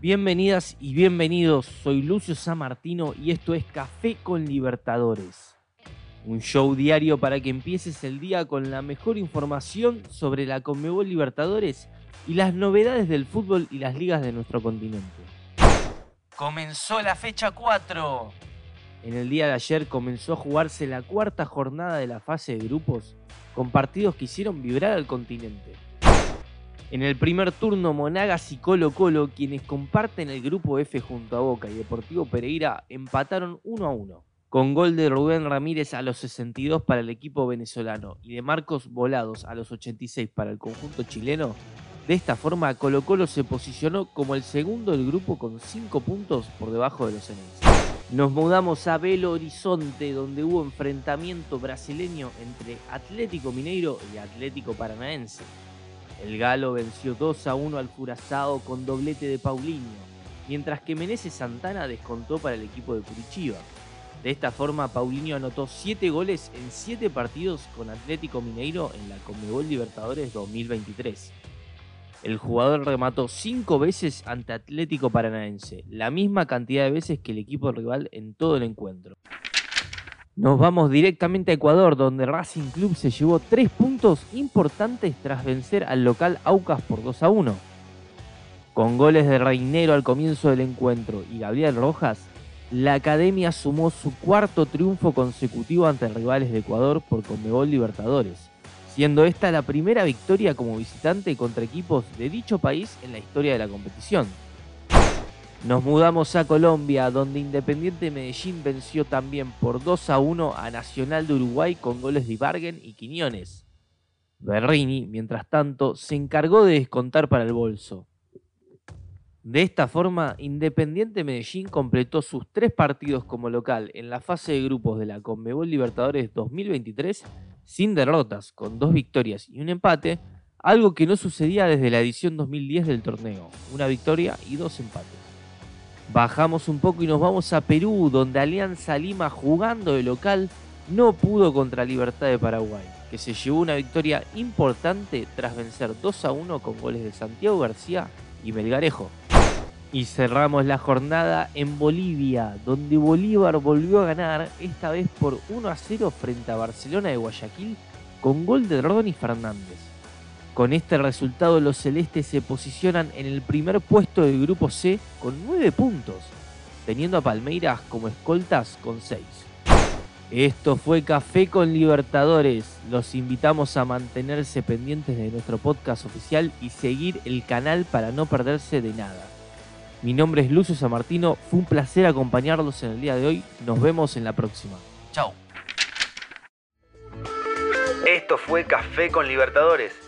Bienvenidas y bienvenidos, soy Lucio San Martino y esto es Café con Libertadores. Un show diario para que empieces el día con la mejor información sobre la Conmebol Libertadores y las novedades del fútbol y las ligas de nuestro continente. Comenzó la fecha 4. En el día de ayer comenzó a jugarse la cuarta jornada de la fase de grupos con partidos que hicieron vibrar al continente. En el primer turno, Monagas y Colo Colo, quienes comparten el grupo F junto a Boca y Deportivo Pereira, empataron 1 a 1, con gol de Rubén Ramírez a los 62 para el equipo venezolano y de Marcos Volados a los 86 para el conjunto chileno. De esta forma, Colo Colo se posicionó como el segundo del grupo con 5 puntos por debajo de los enemigos. Nos mudamos a Belo Horizonte, donde hubo enfrentamiento brasileño entre Atlético Mineiro y Atlético Paranaense. El Galo venció 2 a 1 al Curazao con doblete de Paulinho, mientras que Meneses Santana descontó para el equipo de Curitiba. De esta forma, Paulinho anotó 7 goles en 7 partidos con Atlético Mineiro en la Conmebol Libertadores 2023. El jugador remató 5 veces ante Atlético Paranaense, la misma cantidad de veces que el equipo rival en todo el encuentro. Nos vamos directamente a Ecuador, donde Racing Club se llevó tres puntos importantes tras vencer al local Aucas por 2 a 1. Con goles de Reinero al comienzo del encuentro y Gabriel Rojas, la academia sumó su cuarto triunfo consecutivo ante rivales de Ecuador por Conmebol Libertadores, siendo esta la primera victoria como visitante contra equipos de dicho país en la historia de la competición. Nos mudamos a Colombia, donde Independiente Medellín venció también por 2 a 1 a Nacional de Uruguay con goles de Ibargen y Quiñones. Berrini, mientras tanto, se encargó de descontar para el bolso. De esta forma, Independiente Medellín completó sus tres partidos como local en la fase de grupos de la Conmebol Libertadores 2023 sin derrotas, con dos victorias y un empate, algo que no sucedía desde la edición 2010 del torneo, una victoria y dos empates. Bajamos un poco y nos vamos a Perú, donde Alianza Lima jugando de local no pudo contra Libertad de Paraguay, que se llevó una victoria importante tras vencer 2 a 1 con goles de Santiago García y Melgarejo. Y cerramos la jornada en Bolivia, donde Bolívar volvió a ganar, esta vez por 1 a 0 frente a Barcelona de Guayaquil, con gol de Ronnie Fernández. Con este resultado los celestes se posicionan en el primer puesto del grupo C con 9 puntos, teniendo a Palmeiras como escoltas con 6. Esto fue Café con Libertadores. Los invitamos a mantenerse pendientes de nuestro podcast oficial y seguir el canal para no perderse de nada. Mi nombre es Lucio Samartino, fue un placer acompañarlos en el día de hoy. Nos vemos en la próxima. Chao. Esto fue Café con Libertadores.